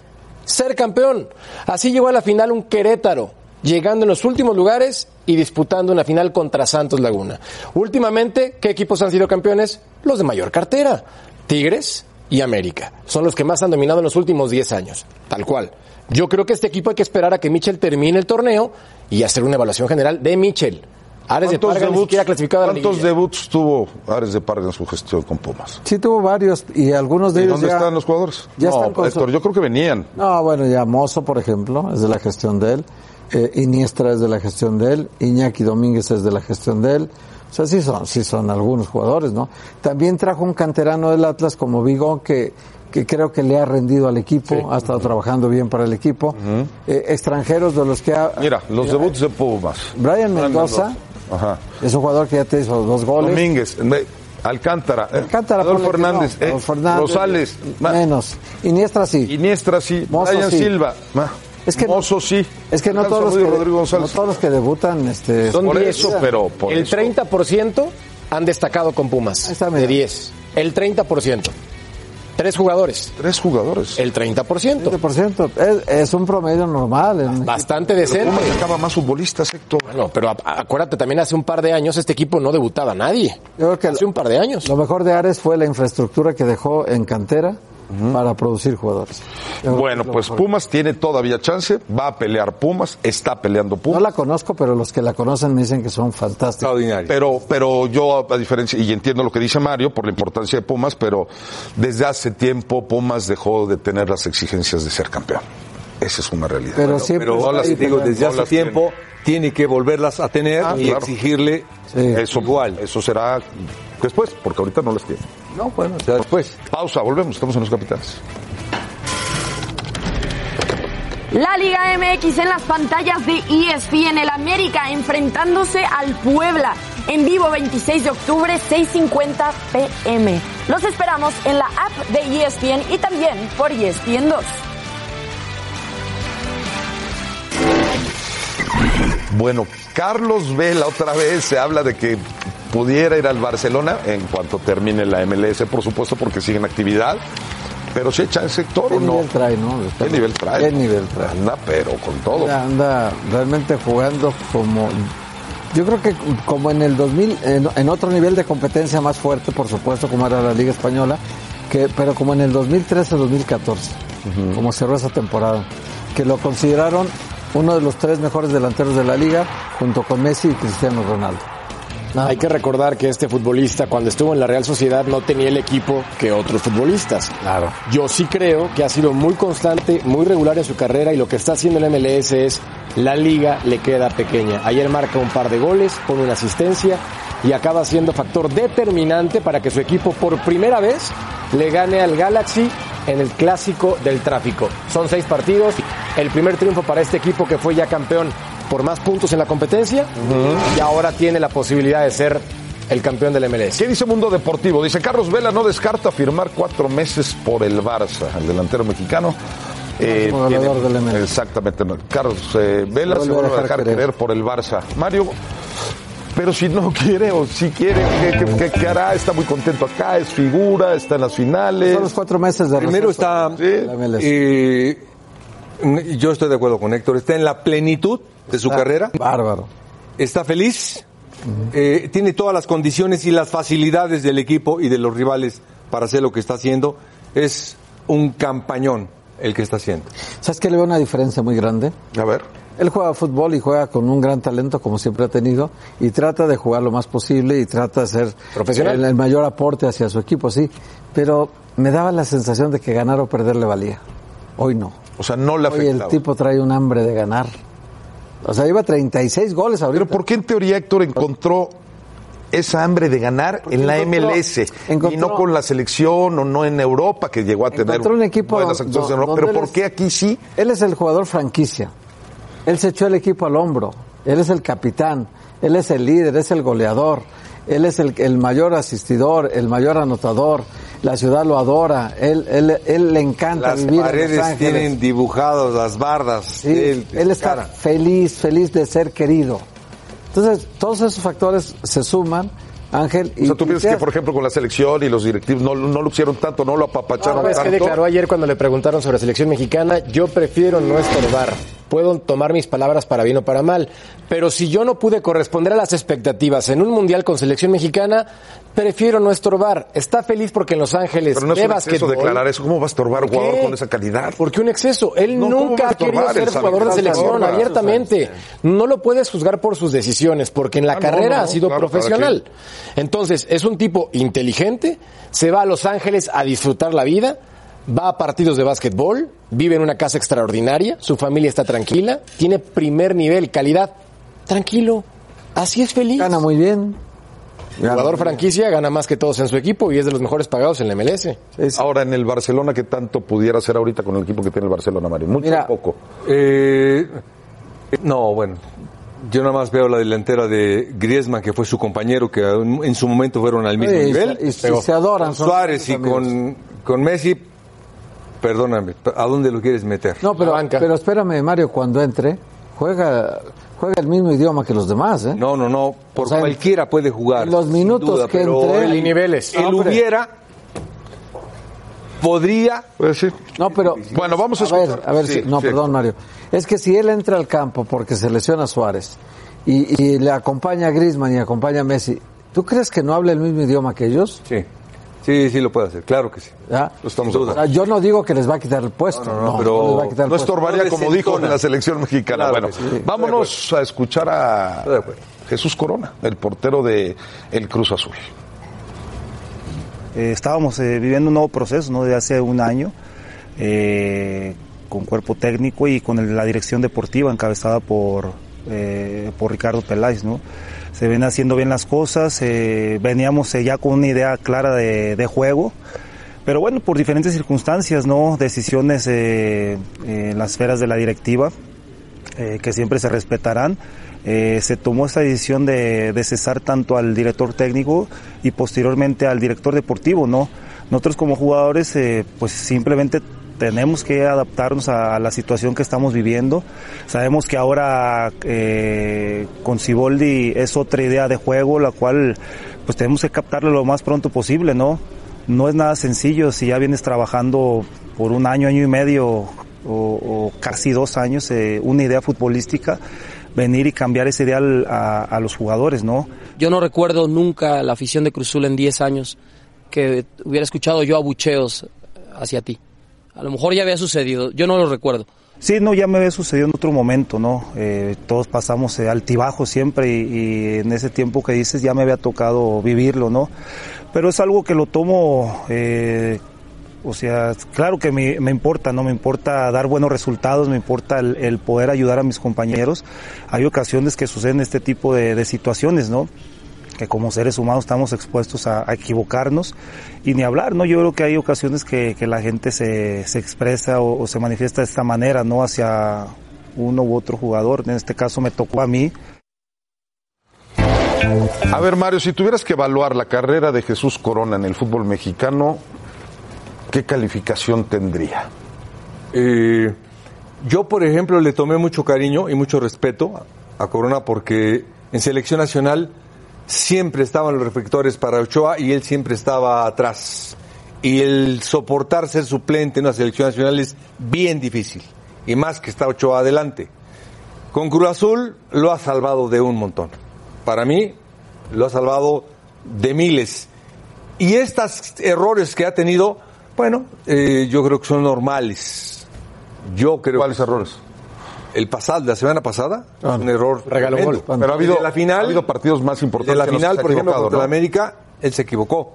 ser campeón. Así llegó a la final un Querétaro, llegando en los últimos lugares y disputando una final contra Santos Laguna. Últimamente, ¿qué equipos han sido campeones? Los de mayor cartera, Tigres y América. Son los que más han dominado en los últimos 10 años, tal cual. Yo creo que este equipo hay que esperar a que Michel termine el torneo y hacer una evaluación general de Michel. Ares de Parga ni siquiera clasificado a la cuántos liguilla. debuts tuvo Ares de Parga en su gestión con Pumas? Sí tuvo varios y algunos de ¿Y ellos dónde ya- están los jugadores? ya no, están con Héctor, su- yo creo que venían. No, bueno, ya Mozo, por ejemplo, es de la gestión de él. Eh, Iniestra es de la gestión de él. Iñaki Domínguez es de la gestión de él. O sea, sí son, sí son algunos jugadores, ¿no? También trajo un canterano del Atlas como Vigón que, que creo que le ha rendido al equipo, ha estado trabajando bien para el equipo. Eh, extranjeros de los que ha... Mira, los debuts de Pumas. Brian Mendoza Ajá. es un jugador que ya te hizo dos goles. Domínguez, Alcántara, eh, Alcántara, Adolfo no. eh, Adolfo Hernández, Rosales, Menos. Iniestra sí. Iniestra sí, Mozo Brian sí. Silva, ma- Es que no- Mozo sí. Es que no todos, los Rodrigo que, Rodrigo no todos los que debutan este, Son por 10. eso, pero por el eso. 30% han destacado con Pumas. Ahí está, de 10. El 30%. Tres jugadores. Tres jugadores. El 30%. 20%. Es, es un promedio normal. en- Bastante Pero decente. Pumas sacaba más futbolistas, Héctor. Bueno, pero a- acuérdate, también hace un par de años este equipo no debutaba a nadie. Yo creo que Hace un par de años. lo mejor de Ares fue la infraestructura que dejó en cantera para producir jugadores. Yo Bueno, pues mejor. Pumas tiene todavía chance, va a pelear Pumas, está peleando No Pumas. la conozco, pero los que la conocen me dicen que son fantásticos. Extraordinario. Pero, pero yo, a diferencia, y entiendo lo que dice Mario por la importancia de Pumas, pero desde hace tiempo Pumas dejó de tener las exigencias de ser campeón. Esa es una realidad. Pero Bueno, siempre Pero no las digo, desde no hace tiempo tiene que volverlas a tener Ah, y claro. exigirle Sí. Eso igual, eso será después, porque ahorita no las tiene. No, bueno, sea, después. Pausa, volvemos, estamos en los capitanes. La Liga MX en las pantallas de ESPN, el América enfrentándose al Puebla. En vivo 26 de octubre, 6.50 pm. Los esperamos en la app de ESPN y también por ESPN 2. Bueno, Carlos Vela otra vez se habla de que pudiera ir al Barcelona en cuanto termine la MLS, por supuesto, porque sigue en actividad. Pero si echa el sector ¿Qué o no. nivel trae, no? ¿Qué nivel trae? ¿Qué nivel trae? Anda, pero con todo. Anda, anda realmente jugando como yo creo que como en el 2000 en, en otro nivel de competencia más fuerte por supuesto como era la liga española que pero como en el 2013 2014 como cerró esa temporada que lo consideraron uno de los tres mejores delanteros de la liga, junto con Messi y Cristiano Ronaldo. Hay que recordar que este futbolista cuando estuvo en la Real Sociedad no tenía el equipo que otros futbolistas. Claro. Yo sí creo que ha sido muy constante, muy regular en su carrera y lo que está haciendo el MLS es la liga le queda pequeña. Ayer marca un par de goles, pone una asistencia y acaba siendo factor determinante para que su equipo por primera vez le gane al Galaxy en el clásico del tráfico. Son seis partidos, el primer triunfo para este equipo que fue ya campeón por más puntos en la competencia y ahora tiene la posibilidad de ser el campeón del MLS. ¿Qué dice Mundo Deportivo? Dice Carlos Vela no descarta firmar cuatro meses por el Barça, el delantero mexicano. Eh, del MLS. Exactamente. Carlos eh, Vela Se vuelve vuelve a dejar querer. por el Barça. Mario, pero si no quiere o si quiere, ¿qué, qué- qué- qué hará? Está muy contento acá, es figura, está en las finales. Son los cuatro meses de Primero receso está, MLS. eh, yo estoy de acuerdo con Héctor, está en la plenitud de su Está carrera, Bárbaro. está feliz, eh, tiene todas las condiciones y las facilidades del equipo y de los rivales para hacer lo que está haciendo. Es un campañón el que está haciendo. ¿Sabes qué le veo una diferencia muy grande? A ver. Él juega fútbol y juega con un gran talento, como siempre ha tenido, y trata de jugar lo más posible y trata de ser Profesional. El, el mayor aporte hacia su equipo, sí. Pero me daba la sensación de que ganar o perder le valía. Hoy no. O sea, no le Hoy el afectaba. tipo trae un hambre de ganar. O sea, lleva 36 goles ahorita. Pero ¿por qué en teoría Héctor encontró esa hambre de ganar en la encontró- MLS y no con la selección o no en Europa que llegó a tener un equipo buenas don- actuaciones en Europa? Pero ¿por qué aquí sí? Él es el jugador franquicia. Él se echó el equipo al hombro. Él es el capitán. Él es el líder, es el goleador. Él es el, el mayor asistidor, el mayor anotador. La ciudad lo adora. Él, él, él le encanta Las vivir en paredes Los Ángeles. tienen dibujados las bardas. Sí, él, su está cara. feliz, feliz de ser querido. Entonces, todos esos factores se suman, Ángel. O sea, tú y piensas que, por ejemplo, con la selección y los directivos no, no lo hicieron tanto, no lo apapacharon ¿Sabes qué tanto? declaró ayer cuando le preguntaron sobre selección mexicana? Yo prefiero no estorbar. Puedo tomar mis palabras para bien o para mal. Pero si yo no pude corresponder a las expectativas en un mundial con selección mexicana, prefiero no estorbar. Está feliz porque en Los Ángeles Pero no es un exceso declarar eso. ¿Cómo va a estorbar un ¿Por jugador con esa calidad? Porque un exceso. Él No, ¿cómo va nunca ha querido ser jugador de selección abiertamente. No lo puedes juzgar por sus decisiones, porque en la Ah, carrera no, ha sido claro, profesional. Entonces, es un tipo inteligente, se va a Los Ángeles a disfrutar la vida, va a partidos de básquetbol, vive en una casa extraordinaria, su familia está tranquila, tiene primer nivel, calidad, tranquilo, así es feliz. Gana muy bien. Jugador franquicia, gana más que todos en su equipo y es de los mejores pagados en la MLS. Ahora, en el Barcelona, ¿qué tanto pudiera hacer ahorita con el equipo que tiene el Barcelona, Mario? Mucho Mira, o poco. Eh, no, bueno. Yo nada más veo la delantera de Griezmann, que fue su compañero, que en su momento fueron al mismo Sí, nivel. se- y se- se adoran, Con Suárez y con, con Messi, perdóname, ¿a dónde lo quieres meter? No, pero, pero espérame, Mario, cuando entre, juega, juega el mismo idioma que los demás, ¿eh? No, no, no, por O sea, cualquiera puede jugar. en los sin minutos duda, que entre- él- Y niveles. Él Hombre. hubiera, podría, Pues sí. No, pero. Bueno, vamos a a ver, a ver, Sí, si, no, sí. perdón, Mario. Es que si él entra al campo porque se lesiona Suárez y, y le acompaña a Griezmann y acompaña a Messi, ¿tú crees que no habla el mismo idioma que ellos? sí, sí, sí lo puede hacer, claro que sí. ¿Ya? Lo estamos. O sea, yo no digo que les va a quitar el puesto. No, No, no, no, pero No puesto. estorbaría, No como dijo en la selección mexicana. Claro bueno, sí. Vámonos a escuchar a. Jesús Corona, el portero de el Cruz Azul. Eh, estábamos eh, viviendo un nuevo proceso, ¿no? De hace un año, eh, con cuerpo técnico y con el- la dirección deportiva encabezada por, eh, por Ricardo Peláez, ¿no? Se ven haciendo bien las cosas, eh, veníamos eh, ya con una idea clara de, juego, pero bueno, por diferentes circunstancias, ¿no? Decisiones eh, eh, en las esferas de la directiva, que siempre se respetarán. Se tomó esta decisión de, cesar tanto al director técnico y posteriormente al director deportivo, ¿no? Nosotros como jugadores, pues simplemente tenemos que adaptarnos a, la situación que estamos viviendo. Sabemos que ahora eh, con Siboldi es otra idea de juego, la cual pues tenemos que captarla lo más pronto posible, ¿no? No es nada sencillo si ya vienes trabajando por un año, año y medio o, o casi dos años eh, una idea futbolística, venir y cambiar ese ideal a, a los jugadores, ¿no? Yo no recuerdo nunca la afición de Cruzul en 10 años que hubiera escuchado yo abucheos hacia ti. A lo mejor ya había sucedido, yo no lo recuerdo. Sí, no, ya me había sucedido en otro momento, ¿no? Eh, todos pasamos eh, altibajos siempre y, y, en ese tiempo que dices ya me había tocado vivirlo, ¿no? Pero es algo que lo tomo, eh, o sea, claro que me, importa, ¿no? Me importa dar buenos resultados, me importa el, poder ayudar a mis compañeros. Hay ocasiones que suceden este tipo de situaciones, ¿no? Que como seres humanos estamos expuestos a, a, equivocarnos y ni hablar, ¿no? Yo creo que hay ocasiones que, que la gente se, se expresa o, o, se manifiesta de esta manera, ¿no? Hacia uno u otro jugador. En este caso me tocó a mí. A ver, Mario, si tuvieras que evaluar la carrera de Jesús Corona en el fútbol mexicano, ¿qué calificación tendría? Eh, yo, por ejemplo, le tomé mucho cariño y mucho respeto a Corona porque en selección nacional siempre estaban los reflectores para Ochoa y él siempre estaba atrás. Y el soportar ser suplente en una selección nacional es bien difícil. Y más que está Ochoa adelante. Con Cruz Azul lo ha salvado de un montón. Para mí, lo ha salvado de miles. Y estos errores que ha tenido, bueno, eh, yo creo que son normales. Yo creo. ¿Cuáles errores? El pasado, la semana pasada, ah, un error regaló gol. Pero ha habido, la final, ha habido partidos más importantes. De la final, por ejemplo, contra ¿no? América, él se equivocó.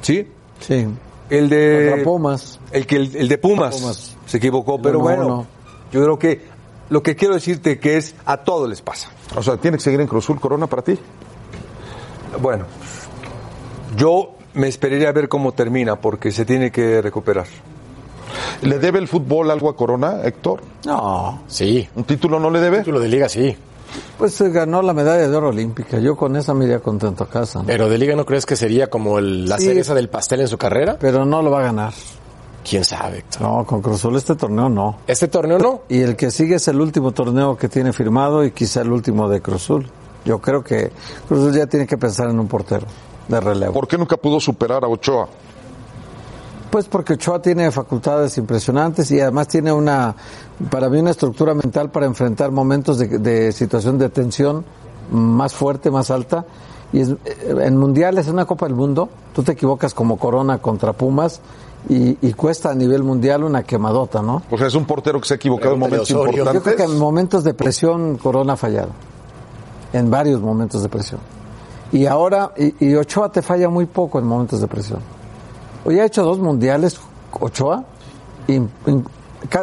¿Sí? Sí. El de contra Pumas. El que el, el de Pumas, Pumas, se equivocó, pero no, bueno, no. yo creo que lo que quiero decirte que es a todos les pasa. O sea, tiene que seguir en Cruzul Corona para ti. Bueno, yo me esperaría a ver cómo termina porque se tiene que recuperar. ¿Le debe el fútbol algo a Corona, Héctor? No, sí. ¿Un título no le debe? Un título de liga, sí. Pues se ganó la medalla de oro olímpica. Yo con esa me iría contento a casa. ¿no? Pero de liga no crees que sería como el, la sí, cereza del pastel en su carrera? Pero no lo va a ganar. ¿Quién sabe, Héctor? No, con Cruzul este torneo no. ¿Este torneo no? Y el que sigue es el último torneo que tiene firmado y quizá el último de Cruzul. Yo creo que Cruzul ya tiene que pensar en un portero de relevo. ¿Por qué nunca pudo superar a Ochoa? Pues porque Ochoa tiene facultades impresionantes y además tiene una, para mí, una estructura mental para enfrentar momentos de, de situación de tensión más fuerte, más alta. Y es, en mundiales, en una Copa del Mundo, tú te equivocas como Corona contra Pumas y, y, cuesta a nivel mundial una quemadota, ¿no? O sea, es un portero que se ha equivocado en momentos importantes. Yo creo que en momentos de presión Corona ha fallado. En varios momentos de presión. Y ahora, y, y Ochoa te falla muy poco en momentos de presión. Hoy ha hecho dos mundiales, Ochoa, y, y,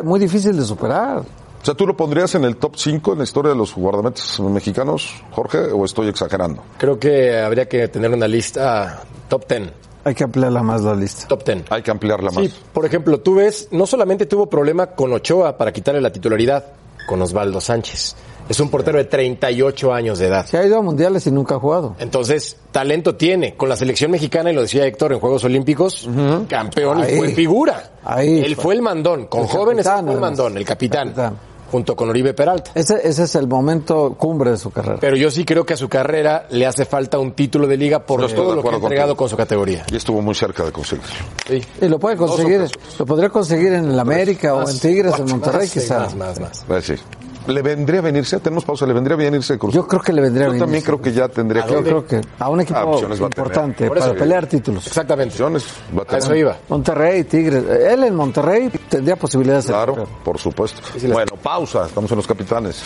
muy difícil de superar. O sea, ¿tú lo pondrías en el top 5 en la historia de los guardametes mexicanos, Jorge, o estoy exagerando? Creo que habría que tener una lista top 10. Hay que ampliarla más la lista. Top 10. Hay que ampliarla más. Sí, por ejemplo, tú ves, no solamente tuvo problema con Ochoa para quitarle la titularidad, con Osvaldo Sánchez. Es un portero de 38 años de edad. Se ha ido a mundiales y nunca ha jugado. Entonces, talento tiene. Con la selección mexicana, y lo decía Héctor, en Juegos Olímpicos, uh -huh. campeón Ahí. y fue figura. Ahí. Él fue el mandón. Con El jóvenes capitán, fue el mandón, el capitán, Junto con Oribe Peralta. Ese, ese es el momento cumbre de su carrera. Pero yo sí creo que a su carrera le hace falta un título de liga por todo lo que ha entregado con su categoría. Y estuvo muy cerca de conseguirlo. Sí. Y lo puede conseguir, lo podría conseguir en el América o en Tigres, en Monterrey más, quizá. Más, más, más. Va a decir. ¿Le vendría a venirse? Tenemos pausa, ¿le vendría bien irse de Cruz? Yo creo que le vendría Yo bien también creo que ya tendría que Yo creo que a un equipo opciones va a tener. importante Por eso para digo. pelear títulos. Exactamente. Opciones va a A tener. eso iba. Monterrey, Tigres. Él en Monterrey tendría posibilidades Claro, por supuesto. Bueno, pausa, estamos en los capitanes.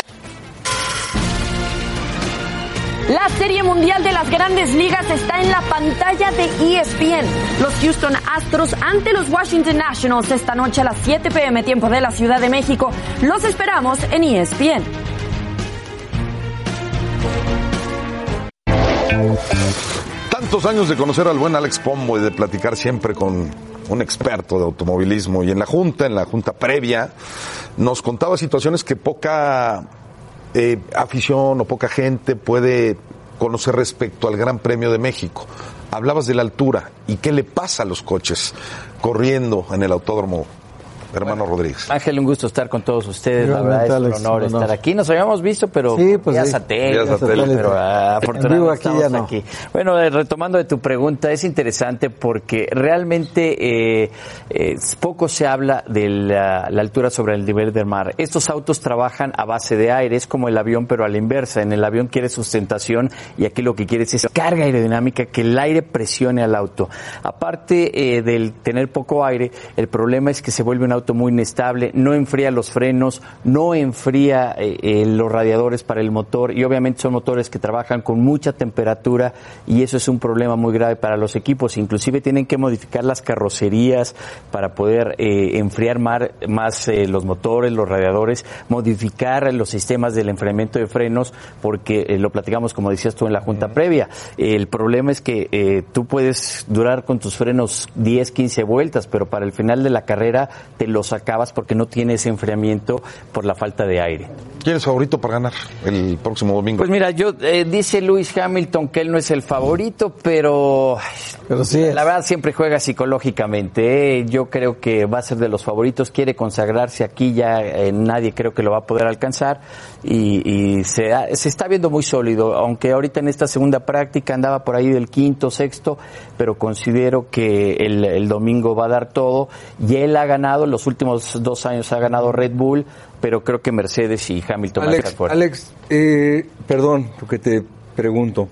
La Serie Mundial de las Grandes Ligas está en la pantalla de ESPN. Los Houston Astros ante los Washington Nationals esta noche a las 7 pm tiempo de la Ciudad de México. Los esperamos en ESPN. Tantos años de conocer al buen Alex Pombo y de platicar siempre con un experto de automovilismo y en la junta, en la junta previa, nos contaba situaciones que poca eh, afición o poca gente puede conocer respecto al Gran Premio de México. Hablabas de la altura y qué le pasa a los coches corriendo en el autódromo, hermano Rodríguez. Ángel, un gusto estar con todos ustedes. La verdad es un honor estar aquí. Nos habíamos visto, pero Sí, pues vía sí. satélite, pero ah, afortunadamente aquí estamos ya no. aquí. Bueno, eh, retomando de tu pregunta, es interesante porque realmente eh, eh, poco se habla de la, la altura sobre el nivel del mar. Estos autos trabajan a base de aire, es como el avión, pero a la inversa. En el avión quieres sustentación y aquí lo que quieres es carga aerodinámica, que el aire presione al auto. Aparte eh, del tener poco aire, el problema es que se vuelve un auto auto muy inestable, no enfría los frenos, no enfría eh, eh, los radiadores para el motor y obviamente son motores que trabajan con mucha temperatura y eso es un problema muy grave para los equipos. Inclusive tienen que modificar las carrocerías para poder eh, enfriar mar- más los motores, los radiadores, modificar los sistemas del enfriamiento de frenos porque lo platicamos como decías tú en la junta previa. El problema es que tú puedes durar con tus frenos 10, 15 vueltas, pero para el final de la carrera te los acabas porque no tienes enfriamiento por la falta de aire. ¿Quién es favorito para ganar el próximo domingo? Pues mira, yo eh, dice Lewis Hamilton que él no es el favorito, pero, la verdad siempre juega psicológicamente. ¿eh? Yo creo que va a ser de los favoritos, quiere consagrarse aquí, ya eh, nadie creo que lo va a poder alcanzar y, y se, ha- se está viendo muy sólido, aunque ahorita en esta segunda práctica andaba por ahí del quinto, sexto, pero considero que el, el domingo va a dar todo. Y él ha ganado, en los últimos dos años ha ganado Red Bull, pero creo que Mercedes y Hamilton van a estar Alex. Alex eh, perdón, porque te pregunto.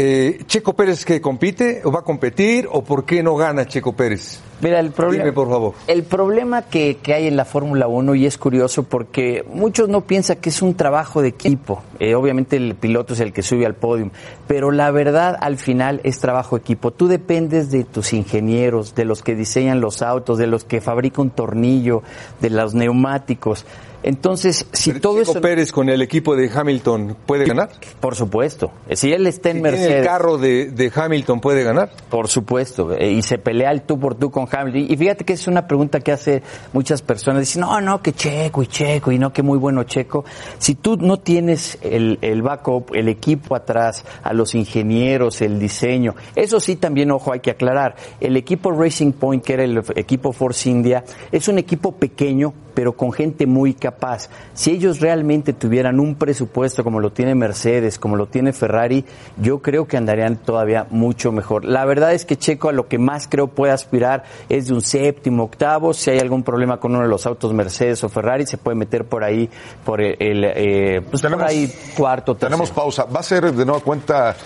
Eh, ¿Checo Pérez que compite o va a competir o por qué no gana Checo Pérez? Mira, el problema, Dime, por favor. El problema que, que hay en la Fórmula 1, y es curioso porque muchos no piensan que es un trabajo de equipo. Eh, obviamente el piloto es el que sube al podio, pero la verdad al final es trabajo de equipo. Tú dependes de tus ingenieros, de los que diseñan los autos, de los que fabrican un tornillo, de los neumáticos. Entonces, si todo Checo eso... Pérez con el equipo de Hamilton puede ganar? Por supuesto. Si él está en Si tiene Mercedes... el carro de, de Hamilton puede ganar? Por supuesto, eh, y se pelea el tú por tú con Hamilton. Y fíjate que es una pregunta que hace muchas personas. Dicen, no, no, que Checo y Checo, y no, que muy bueno Checo. Si tú no tienes el, el backup, el equipo atrás, a los ingenieros, el diseño, eso sí también, ojo, hay que aclarar. El equipo Racing Point, que era el equipo Force India, es un equipo pequeño, pero con gente muy capaz. Si ellos realmente tuvieran un presupuesto como lo tiene Mercedes, como lo tiene Ferrari, yo creo que andarían todavía mucho mejor. La verdad es que Checo a lo que más creo puede aspirar es de un séptimo, octavo. Si hay algún problema con uno de los autos Mercedes o Ferrari, se puede meter por ahí, por el, el, eh, pues por ahí cuarto, tercero. Tenemos pausa. ¿Va a ser de nueva cuenta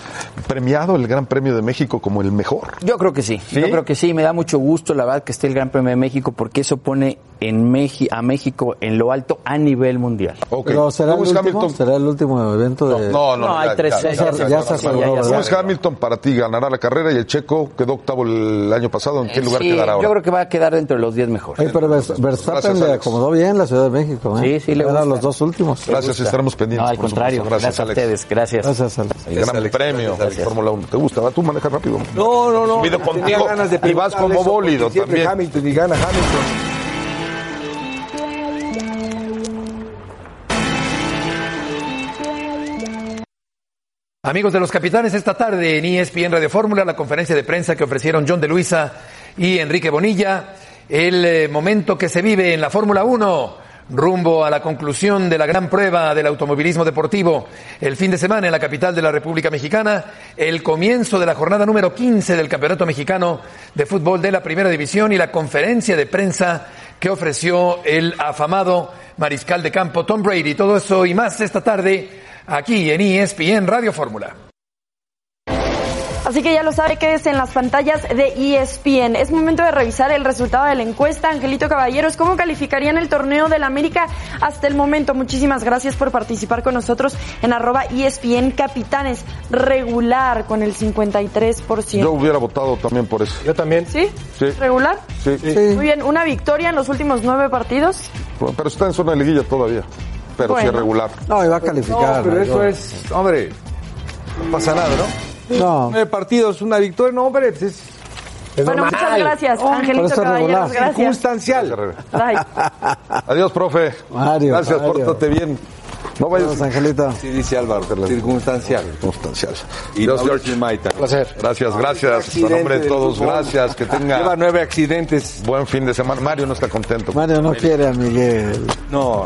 premiado el Gran Premio de México como el mejor? Yo creo que sí, yo creo que sí, me da mucho gusto la verdad que esté el Gran Premio de México porque eso pone en Meji- a México en lo alto a nivel mundial. Pero será el, último, será el último evento de... No, no, No, hay ya- tres, ya- ya- ya se- ya se aseguró, ¿Cómo es Hamilton para ti? ¿Ganará la carrera y el checo quedó octavo el año pasado? ¿En qué lugar Sí, quedará ahora? Yo creo que va a quedar dentro de los 10 mejores. Pero Vers- Verstappen le acomodó bien la Ciudad de México. ¿eh? Sí, sí, le gusta. los dos últimos. Gracias, estaremos pendientes. No, al contrario, gracias, a ustedes, gracias. Gracias, Alex. El gran premio de Fórmula 1. ¿Te gusta? ¿Va? Tú manejas rápido. No, no, no. Subido Tenía contigo ganas de y vas como bólido también. Hamilton y gana Hamilton. Amigos de los capitanes, esta tarde en ESPN Radio Fórmula, la conferencia de prensa que ofrecieron John de Luisa y Enrique Bonilla, el eh, momento que se vive en la Fórmula 1, rumbo a la conclusión de la gran prueba del automovilismo deportivo el fin de semana en la capital de la República Mexicana, el comienzo de la jornada número 15 del Campeonato Mexicano de Fútbol de la Primera División y la conferencia de prensa que ofreció el afamado mariscal de campo Tom Brady. Todo eso y más esta tarde aquí en ESPN Radio Fórmula. Así que ya lo sabe que es en las pantallas de ESPN. Es momento de revisar el resultado de la encuesta. Angelito Caballeros, ¿cómo calificarían el torneo del América hasta el momento? Muchísimas gracias por participar con nosotros en arroba E ESPN Capitanes. Regular con el 53%. Yo hubiera votado también por eso. Yo también. ¿Sí? Sí. ¿Regular? Sí. Muy bien, una victoria en los últimos nueve partidos. Pero está en zona de liguilla todavía. Pero sí Bueno. es regular. No, iba a calificar. No, pero eso es, hombre, no pasa nada, ¿no? No. Nueve partidos, una victoria, no, hombre, pues es, es Bueno, normal. muchas gracias, Oh, Angelito Caballeros. Gracias. Circunstancial. Bye. Adiós, profe. Mario, Gracias, Mario. pórtate bien. No vayas. Adiós, Angelito. Sí, dice Álvaro, circunstancial. Circunstancial. Y Mauricio George. Maita. Placer. Gracias, gracias. A nombre de todos, gracias. Que Lleva tenga nueve accidentes. buen fin de semana. Mario no está contento. Mario no quiere a Miguel. No.